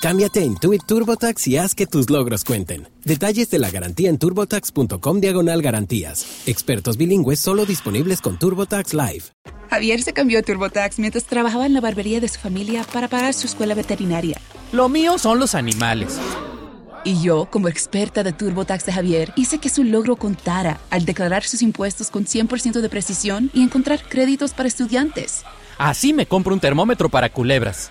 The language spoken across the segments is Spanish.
Cámbiate a Intuit TurboTax y haz que tus logros cuenten. Detalles de la garantía en turbotax.com diagonal garantías. Expertos bilingües solo disponibles con TurboTax Live. Javier se cambió a TurboTax mientras trabajaba en la barbería de su familia para pagar su escuela veterinaria. Lo mío son los animales. Y yo, como experta de TurboTax de Javier, hice que su logro contara al declarar sus impuestos con 100% de precisión y encontrar créditos para estudiantes. Así me compro un termómetro para culebras.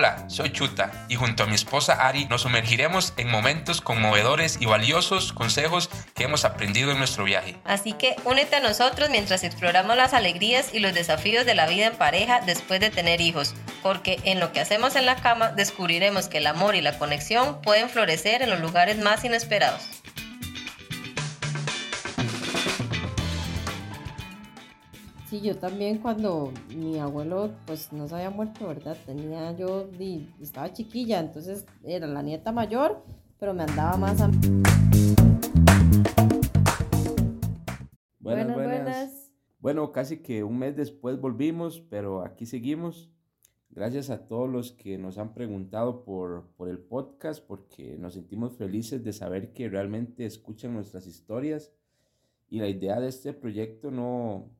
Hola, soy Chuta y junto a mi esposa Ari nos sumergiremos en momentos conmovedores y valiosos consejos que hemos aprendido en nuestro viaje. Así que únete a nosotros mientras exploramos las alegrías y los desafíos de la vida en pareja después de tener hijos, porque en lo que hacemos en la cama descubriremos que el amor y la conexión pueden florecer en los lugares más inesperados. Sí, yo también cuando mi abuelo pues no se había muerto, ¿verdad? Tenía yo, estaba chiquilla, entonces era la nieta mayor, pero me andaba más a... Buenas, buenas, Bueno, casi que un mes después volvimos, pero aquí seguimos. Gracias a todos los que nos han preguntado por, por el podcast, porque nos sentimos felices de saber que realmente escuchan nuestras historias. Y la idea de este proyecto no,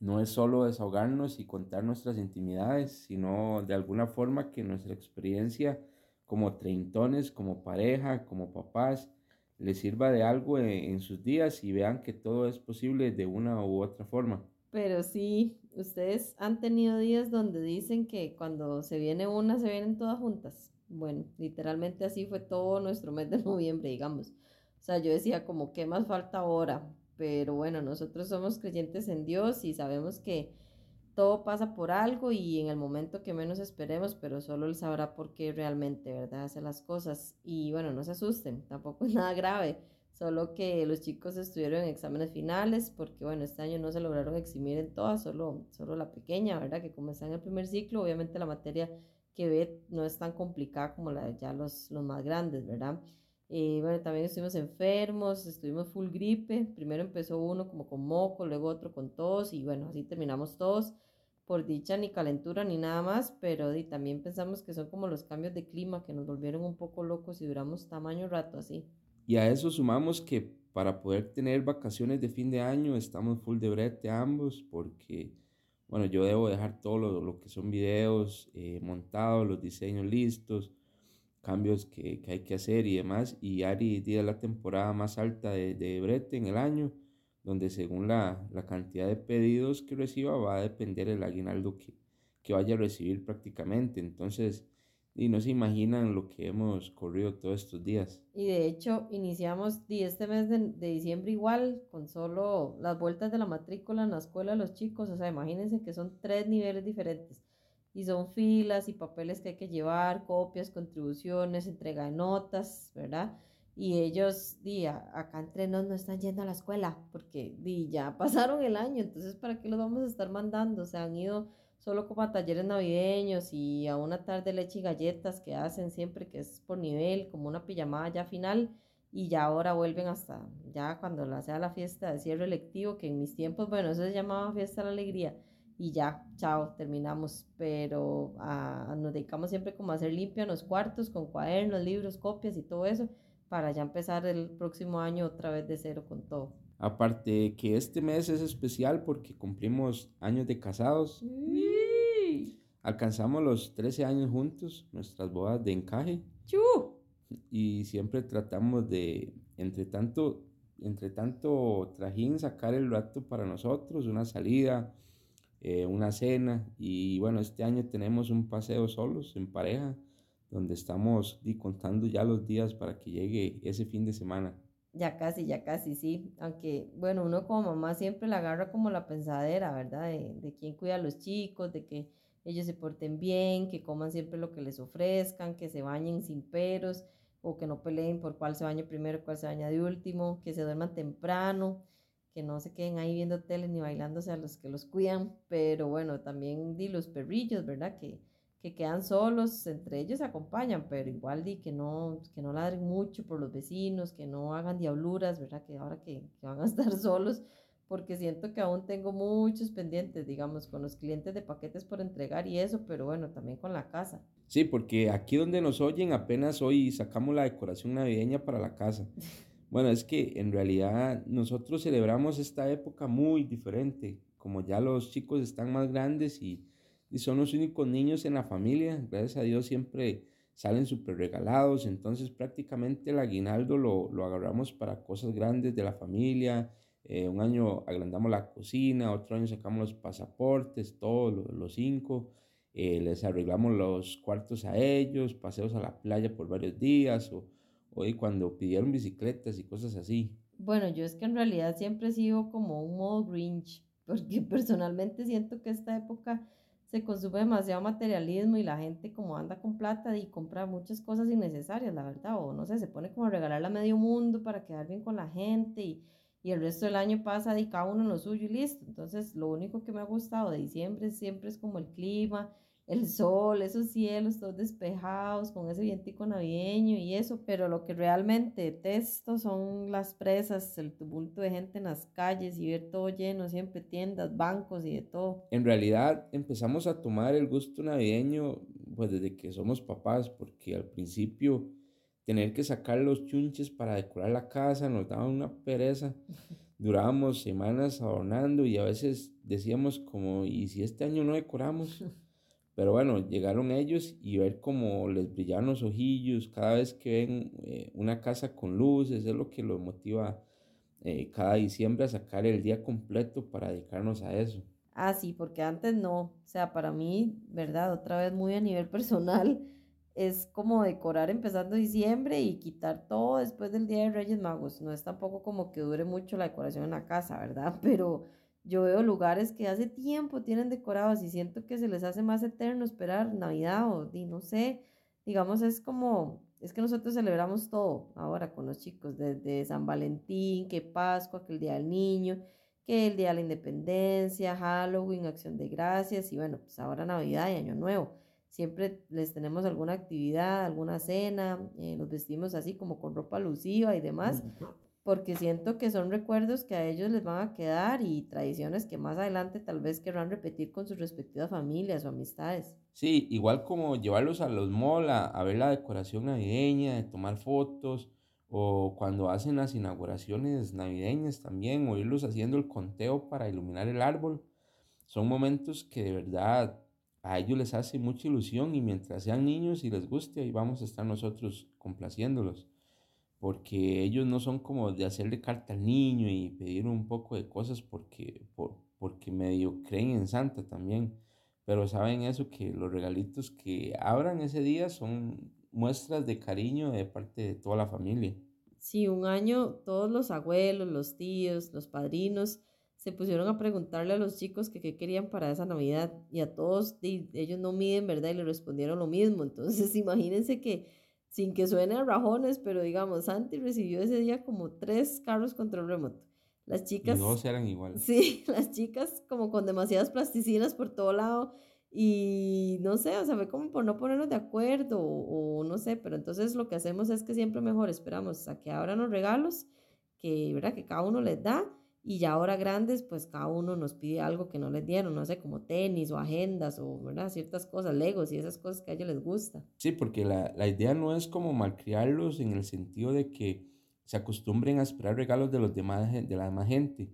no es solo desahogarnos y contar nuestras intimidades, sino de alguna forma que nuestra experiencia como treintones, como pareja, como papás, les sirva de algo en, sus días y vean que todo es posible de una u otra forma. Pero sí, ustedes han tenido días donde dicen que cuando se viene una, se vienen todas juntas. Bueno, literalmente así fue todo nuestro mes de noviembre, digamos. O sea, yo decía como, ¿qué más falta ahora? Pero bueno, nosotros somos creyentes en Dios y sabemos que todo pasa por algo y en el momento que menos esperemos, pero solo Él sabrá por qué realmente, ¿verdad? Hace las cosas. Y bueno, no se asusten, tampoco es nada grave, solo que los chicos estuvieron en exámenes finales, porque bueno, este año no se lograron eximir en todas, solo, solo la pequeña, ¿verdad? Que como está en el primer ciclo, obviamente la materia que ve no es tan complicada como la de ya los, los más grandes, ¿verdad? Y bueno, también estuvimos enfermos, estuvimos full gripe. Primero empezó uno como con moco, luego otro con tos y bueno, así terminamos todos. Por dicha ni calentura ni nada más, pero y también pensamos que son como los cambios de clima que nos volvieron un poco locos y duramos tamaño rato así. Y a eso sumamos que para poder tener vacaciones de fin de año estamos full de brete ambos porque, bueno, yo debo dejar todo lo, lo que son videos eh, montados, los diseños listos cambios que, que, hay que hacer y demás. Y Ari tiene la temporada más alta de, de Brete en el año, donde según la, la, cantidad de pedidos que reciba va a depender el aguinaldo que, que vaya a recibir prácticamente. Entonces, y no se imaginan lo que hemos corrido todos estos días. Y de hecho, iniciamos este mes de, de, diciembre igual, con solo las vueltas de la matrícula en la escuela de los chicos. O sea, imagínense que son tres niveles diferentes y son filas y papeles que hay que llevar, copias, contribuciones, entrega de notas, ¿verdad? Y ellos, di, acá entre nos no están yendo a la escuela porque di, ya pasaron el año, entonces ¿para qué los vamos a estar mandando? Se han ido solo como a talleres navideños y a una tarde leche y galletas que hacen siempre, que es por nivel, como una pijamada ya final, y ya ahora vuelven hasta ya cuando la sea la fiesta de cierre electivo, que en mis tiempos, bueno, eso se llamaba fiesta de la alegría y ya, chao, terminamos. Pero ah, nos dedicamos siempre como a hacer limpia los cuartos con cuadernos, libros, copias y todo eso para ya empezar el próximo año otra vez de cero con todo. Aparte que este mes es especial porque cumplimos años de casados. Alcanzamos los 13 años juntos, nuestras bodas de encaje. Y siempre tratamos de, entre tanto, entre tanto trajín, sacar el rato para nosotros, una salida, eh, una cena y bueno, este año tenemos un paseo solos, en pareja, donde estamos contando ya los días para que llegue ese fin de semana. Ya casi, ya casi, sí. Aunque, bueno, uno como mamá siempre la agarra como la pensadera, ¿verdad? De, de quién cuida a los chicos, de que ellos se porten bien, que coman siempre lo que les ofrezcan, que se bañen sin peros o que no peleen por cuál se baña primero, cuál se baña de último, que se duerman temprano, que no se queden ahí viendo tele ni bailándose a los que los cuidan, pero bueno, también di los perrillos, ¿verdad? Que, que quedan solos, entre ellos se acompañan, pero igual di que no, que no ladren mucho por los vecinos, que no hagan diabluras, ¿verdad? Que ahora que, que van a estar solos, porque siento que aún tengo muchos pendientes, digamos, con los clientes de paquetes por entregar y eso, pero bueno, también con la casa. Sí, porque aquí donde nos oyen apenas hoy sacamos la decoración navideña para la casa. Bueno, es que en realidad nosotros celebramos esta época muy diferente, como ya los chicos están más grandes y, y son los únicos niños en la familia, gracias a Dios siempre salen súper regalados, entonces prácticamente el aguinaldo lo, lo agarramos para cosas grandes de la familia, eh, un año agrandamos la cocina, otro año sacamos los pasaportes, todos los, cinco. Eh, les arreglamos los cuartos a ellos, paseos a la playa por varios días, o hoy cuando pidieron bicicletas y cosas así. Bueno, yo es que en realidad siempre he sido como un modo Grinch, porque personalmente siento que esta época se consume demasiado materialismo y la gente como anda con plata y compra muchas cosas innecesarias, la verdad, o no sé, se pone como a regalarla a medio mundo para quedar bien con la gente y y el resto del año pasa y cada uno en lo suyo y listo. Entonces, lo único que me ha gustado de diciembre siempre es como el clima, el sol, esos cielos todos despejados, con ese vientico navideño y eso, pero lo que realmente detesto son las presas, el tumulto de gente en las calles y ver todo lleno, siempre tiendas, bancos y de todo. En realidad empezamos a tomar el gusto navideño pues desde que somos papás, porque al principio tener que sacar los chunches para decorar la casa, nos daba una pereza. Durábamos semanas adornando y a veces decíamos como, ¿y si este año no decoramos? Pero bueno, llegaron ellos y ver cómo les brillaban los ojillos cada vez que ven eh, una casa con luces, es lo que los motiva eh, cada diciembre a sacar el día completo para dedicarnos a eso. Ah, sí, porque antes no, o sea, para mí, ¿verdad? Otra vez muy a nivel personal es como decorar empezando diciembre y quitar todo después del Día de Reyes Magos. No es tampoco como que dure mucho la decoración en la casa, ¿verdad? Pero yo veo lugares que hace tiempo tienen decorados y siento que se les hace más eterno esperar Navidad o no sé, digamos es como, es que nosotros celebramos todo ahora con los chicos, desde San Valentín, que Pascua, que el Día del Niño, que el Día de la Independencia, Halloween, Acción de Gracias y bueno, pues ahora Navidad y Año Nuevo. Siempre les tenemos alguna actividad, alguna cena, eh, nos vestimos así como con ropa alusiva y demás, porque siento que son recuerdos que a ellos les van a quedar y tradiciones que más adelante tal vez querrán repetir con sus respectivas familias o amistades. Sí, igual como llevarlos a los malls a, ver la decoración navideña, de tomar fotos, o cuando hacen las inauguraciones navideñas también, o irlos haciendo el conteo para iluminar el árbol. Son momentos que de verdad a ellos les hace mucha ilusión y mientras sean niños y les guste, ahí vamos a estar nosotros complaciéndolos. Porque ellos no son como de hacerle carta al niño y pedir un poco de cosas porque, por, porque medio creen en Santa también. Pero saben eso, que los regalitos que abran ese día son muestras de cariño de parte de toda la familia. Sí, un año todos los abuelos, los tíos, los padrinos se pusieron a preguntarle a los chicos qué querían para esa Navidad y a todos ellos no miden, ¿verdad? Y le respondieron lo mismo. Entonces imagínense que sin que suene a rajones, pero digamos, Santi recibió ese día como tres carros control remoto. Las chicas... Y dos eran igual. Sí, las chicas como con demasiadas plasticinas por todo lado y no sé, o sea, fue como por no ponernos de acuerdo o, o no sé, pero entonces lo que hacemos es que siempre mejor esperamos a que abran los regalos, que, ¿verdad? Que cada uno les da y ya ahora grandes, pues cada uno nos pide algo que no les dieron, no sé, como tenis o agendas o, ¿verdad? Ciertas cosas, legos y esas cosas que a ellos les gusta. Sí, porque la, la idea no es como malcriarlos en el sentido de que se acostumbren a esperar regalos de los demás, de la demás gente,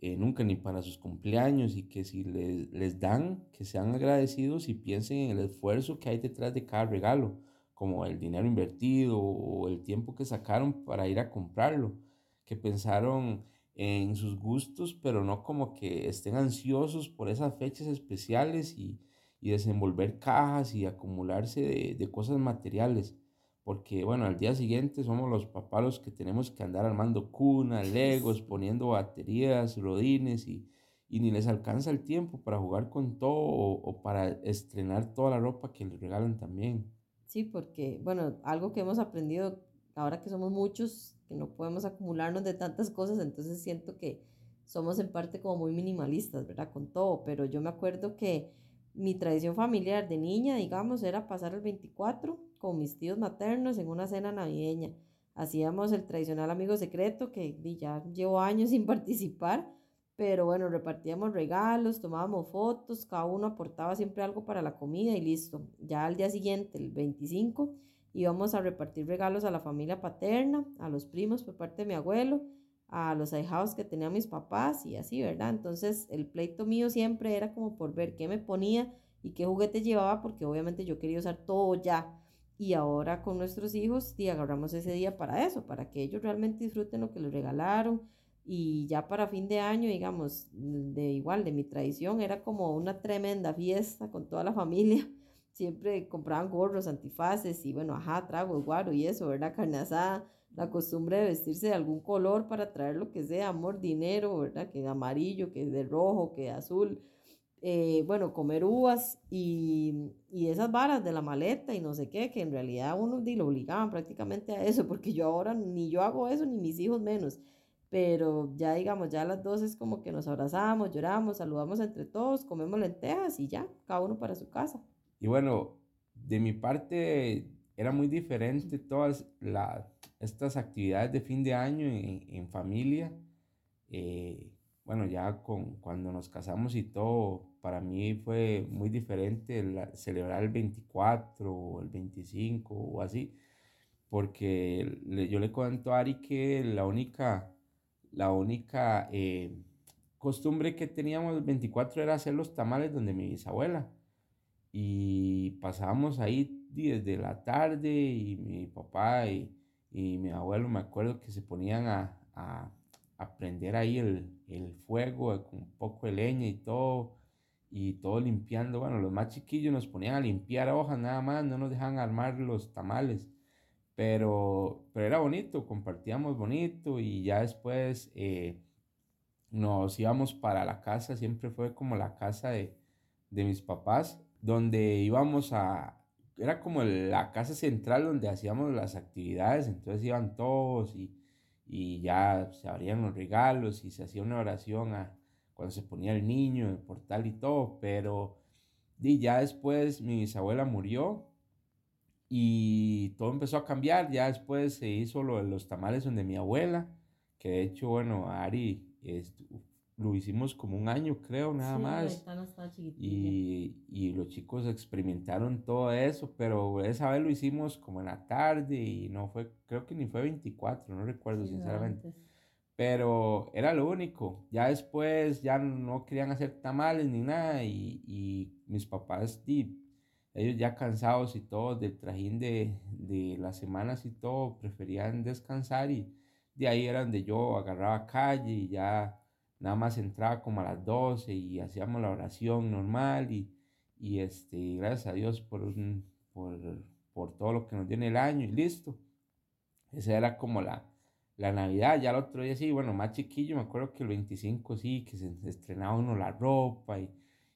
eh, nunca ni para sus cumpleaños y que si les, les dan, que sean agradecidos y piensen en el esfuerzo que hay detrás de cada regalo, como el dinero invertido o el tiempo que sacaron para ir a comprarlo, que pensaron en sus gustos, pero no como que estén ansiosos por esas fechas especiales y, y desenvolver cajas y acumularse de, de, cosas materiales, porque bueno, al día siguiente somos los papás los que tenemos que andar armando cunas, legos, poniendo baterías, rodines y, y ni les alcanza el tiempo para jugar con todo o, para estrenar toda la ropa que les regalan también. Sí, porque bueno, algo que hemos aprendido ahora que somos muchos, que no podemos acumularnos de tantas cosas, entonces siento que somos en parte como muy minimalistas, ¿verdad? Con todo, pero yo me acuerdo que mi tradición familiar de niña, digamos, era pasar el 24 con mis tíos maternos en una cena navideña. Hacíamos el tradicional amigo secreto, que ya llevo años sin participar, pero bueno, repartíamos regalos, tomábamos fotos, cada uno aportaba siempre algo para la comida y listo. Ya al día siguiente, el 25, íbamos a repartir regalos a la familia paterna, a los primos por parte de mi abuelo, a los ahijados que tenían mis papás y así, ¿verdad? Entonces el pleito mío siempre era como por ver qué me ponía y qué juguete llevaba, porque obviamente yo quería usar todo ya. Y ahora con nuestros hijos, y agarramos ese día para eso, para que ellos realmente disfruten lo que les regalaron. Y ya para fin de año, digamos, de igual, de mi tradición, era como una tremenda fiesta con toda la familia. Siempre compraban gorros, antifaces y bueno, ajá, trago, guaro y eso, ¿verdad? Carne asada, la costumbre de vestirse de algún color para traer lo que sea, amor, dinero, ¿verdad? Que de amarillo, que de rojo, que de azul eh, bueno, comer uvas y, y, esas varas de la maleta y no sé qué, que en realidad uno lo obligaban prácticamente a eso, porque yo ahora ni yo hago eso, ni mis hijos menos. Pero ya digamos, ya a las dos es como que nos abrazamos, lloramos, saludamos entre todos, comemos lentejas y ya, cada uno para su casa. Y bueno, de mi parte era muy diferente todas la, estas actividades de fin de año en, en familia. Eh, bueno, ya con, cuando nos casamos y todo, para mí fue muy diferente celebrar el 24 o el 25 o así, porque yo le cuento a Ari que la única, la única eh, costumbre que teníamos el 24 era hacer los tamales donde mi bisabuela. Y pasábamos ahí desde la tarde y mi papá y, mi abuelo me acuerdo que se ponían a a prender ahí el, el fuego con un poco de leña y todo, y todo limpiando. Bueno, los más chiquillos nos ponían a limpiar hojas nada más, no nos dejaban armar los tamales. Pero, pero era bonito, compartíamos bonito y ya después eh, nos íbamos para la casa, siempre fue como la casa de, de mis papás, donde íbamos a, era como la casa central donde hacíamos las actividades, entonces iban todos y y ya se abrían los regalos y se hacía una oración a, cuando se ponía el niño el portal y todo, pero y ya después mi bisabuela murió y todo empezó a cambiar, ya después se hizo lo de los tamales donde mi abuela, que de hecho, bueno, Ari lo hicimos como un año, creo, nada más. Y, y, los chicos experimentaron todo eso, pero esa vez lo hicimos como en la tarde y no fue, creo que ni fue 24, no recuerdo sinceramente. Pero era lo único. Ya después ya no querían hacer tamales ni nada y, y mis papás, ellos ya cansados y todo del trajín de, de las semanas y todo, preferían descansar y de ahí era donde yo agarraba calle y ya nada más entraba como a las 12 y hacíamos la oración normal y, y este, gracias a Dios por, por, por, todo lo que nos dio en el año y listo. Esa era como la, la Navidad, ya el otro día sí, bueno, más chiquillo, me acuerdo que el 25 sí, que se estrenaba uno la ropa y,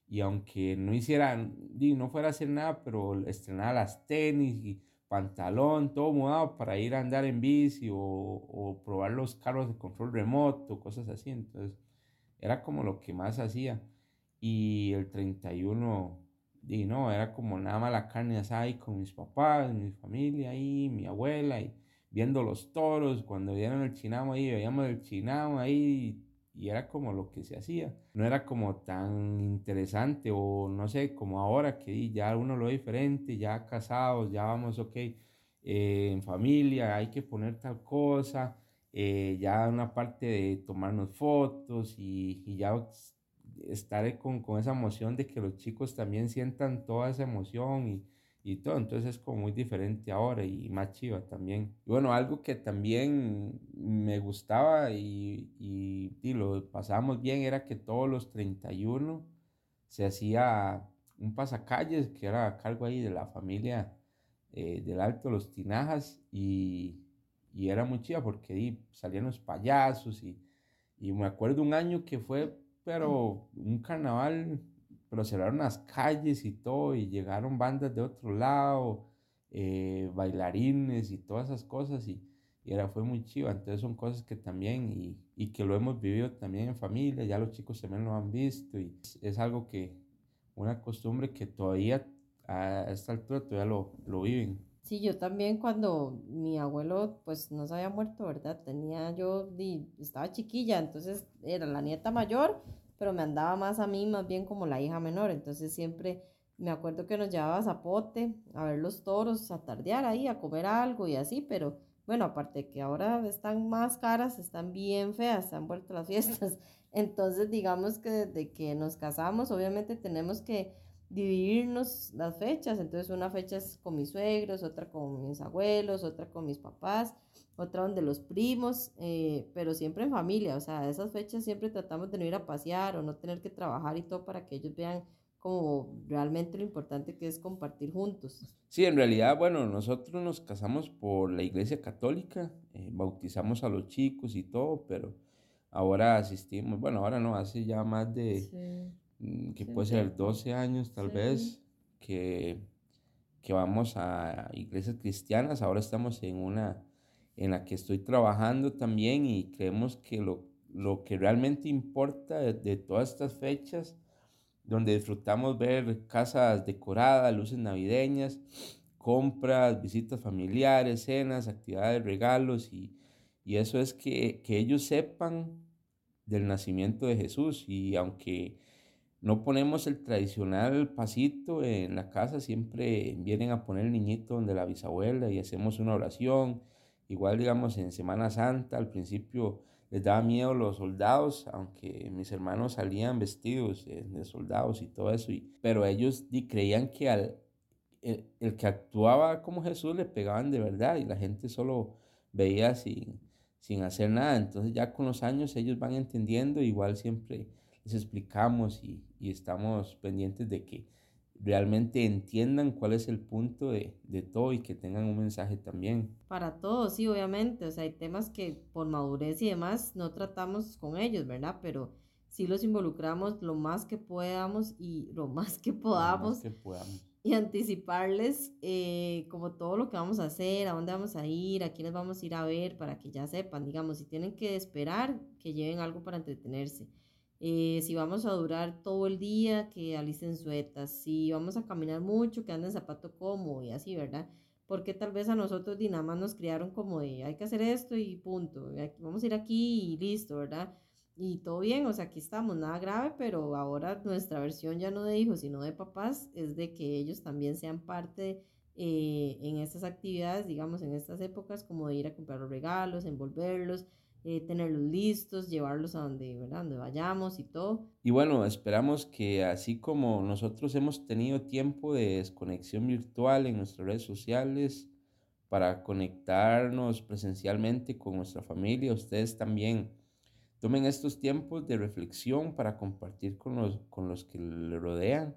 y aunque no hiciera, no fuera a hacer nada, pero estrenaba las tenis y pantalón, todo mudado para ir a andar en bici o, o probar los carros de control remoto, cosas así, entonces era como lo que más hacía. Y el 31, y no, era como nada más la carne asada ahí con mis papás, mi familia ahí, mi abuela, y viendo los toros, cuando vieron el chinamo ahí, veíamos el chinamo ahí, y era como lo que se hacía. No era como tan interesante, o no sé, como ahora que ya uno lo ve diferente, ya casados, ya vamos, ok, eh, en familia, hay que poner tal cosa eh, ya una parte de tomarnos fotos y, y ya estar con, con, esa emoción de que los chicos también sientan toda esa emoción y, y todo, entonces es como muy diferente ahora y más chiva también. Y bueno, algo que también me gustaba y, y, y lo pasábamos bien era que todos los 31 se hacía un pasacalles que era a cargo ahí de la familia eh, del Alto Los Tinajas y, y era muy chida porque ahí salían los payasos y, y me acuerdo un año que fue, pero un carnaval, pero cerraron las calles y todo y llegaron bandas de otro lado, eh, bailarines y todas esas cosas y, y, era, fue muy chido. Entonces son cosas que también y, y, que lo hemos vivido también en familia, ya los chicos también lo han visto y es, es algo que, una costumbre que todavía a esta altura todavía lo, lo viven. Sí, yo también cuando mi abuelo pues no se había muerto, ¿verdad? Tenía yo, estaba chiquilla, entonces era la nieta mayor, pero me andaba más a mí, más bien como la hija menor, entonces siempre me acuerdo que nos llevaba a Zapote a ver los toros, a tardear ahí, a comer algo y así, pero bueno, aparte que ahora están más caras, están bien feas, se han vuelto las fiestas, entonces digamos que desde que nos casamos, obviamente tenemos que dividirnos las fechas. Entonces una fecha es con mis suegros, otra con mis abuelos, otra con mis papás, otra donde los primos, eh, pero siempre en familia. O sea, esas fechas siempre tratamos de no ir a pasear o no tener que trabajar y todo para que ellos vean como realmente lo importante que es compartir juntos. Sí, en realidad, bueno, nosotros nos casamos por la iglesia católica, eh, bautizamos a los chicos y todo, pero ahora asistimos, bueno, ahora no, hace ya más de... que puede ser 12 años tal vez, que, que vamos a iglesias cristianas. Ahora estamos en una en la que estoy trabajando también y creemos que lo, lo que realmente importa de, todas estas fechas, donde disfrutamos ver casas decoradas, luces navideñas, compras, visitas familiares, cenas, actividades, regalos, y, y eso es que, que ellos sepan del nacimiento de Jesús. Y aunque no ponemos el tradicional pasito en la casa, siempre vienen a poner el niñito donde la bisabuela y hacemos una oración. Igual, digamos, en Semana Santa, al principio les daba miedo los soldados, aunque mis hermanos salían vestidos de, soldados y todo eso, pero ellos creían que al, el, el, que actuaba como Jesús le pegaban de verdad y la gente solo veía sin, sin hacer nada. Entonces ya con los años ellos van entendiendo, igual siempre les explicamos y, y estamos pendientes de que realmente entiendan cuál es el punto de, de, todo y que tengan un mensaje también. Para todos, sí, obviamente. O sea, hay temas que por madurez y demás no tratamos con ellos, ¿verdad? Pero sí los involucramos lo más que podamos y lo más que podamos. Más que podamos. Y anticiparles eh, como todo lo que vamos a hacer, a dónde vamos a ir, a quiénes vamos a ir a ver, para que ya sepan, digamos, si tienen que esperar, que lleven algo para entretenerse eh, si vamos a durar todo el día, que alicen suetas. Si vamos a caminar mucho, que anden zapato cómodo y así, ¿verdad? Porque tal vez a nosotros y nada más nos criaron como de hay que hacer esto y punto. Vamos a ir aquí y listo, ¿verdad? Y todo bien, o sea, aquí estamos, nada grave, pero ahora nuestra versión ya no de hijos, sino de papás, es de que ellos también sean parte eh, en estas actividades, digamos, en estas épocas, como de ir a comprar los regalos, envolverlos, eh, tenerlos listos, llevarlos a donde, ¿verdad? donde vayamos y todo. Y bueno, esperamos que así como nosotros hemos tenido tiempo de desconexión virtual en nuestras redes sociales para conectarnos presencialmente con nuestra familia, ustedes también tomen estos tiempos de reflexión para compartir con los, con los que le rodean,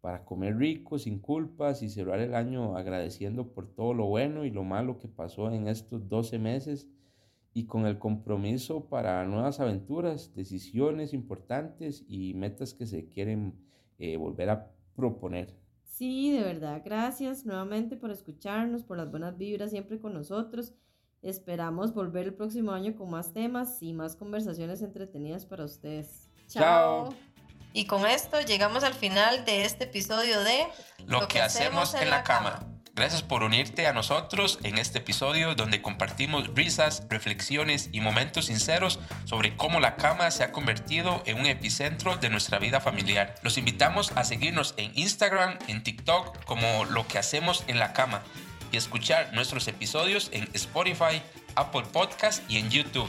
para comer rico, sin culpas y cerrar el año agradeciendo por todo lo bueno y lo malo que pasó en estos 12 meses y con el compromiso para nuevas aventuras, decisiones importantes y metas que se quieren eh, volver a proponer. Sí, de verdad, gracias nuevamente por escucharnos, por las buenas vibras siempre con nosotros. Esperamos volver el próximo año con más temas y más conversaciones entretenidas para ustedes. Chao. Y con esto llegamos al final de este episodio de Lo, que, hacemos, en la cama. Gracias por unirte a nosotros en este episodio donde compartimos risas, reflexiones y momentos sinceros sobre cómo la cama se ha convertido en un epicentro de nuestra vida familiar. Los invitamos a seguirnos en Instagram, en TikTok como lo que hacemos en la cama y escuchar nuestros episodios en Spotify, Apple Podcast y en YouTube.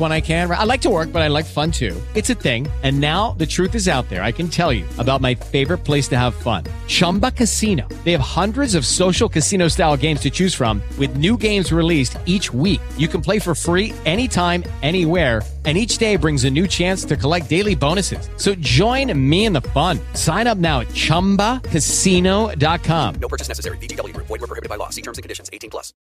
when I can. I like to work, but I like fun too. It's a thing. And now the truth is out there. I can tell you about my favorite place to have fun. Chumba Casino. They have hundreds of social casino style games to choose from with new games released each week. You can play for free anytime, anywhere and each day brings a new chance to collect daily bonuses. So join me in the fun. Sign up now at ChumbaCasino.com. No purchase necessary. Group. Void were prohibited by law. See terms and conditions. 18 plus.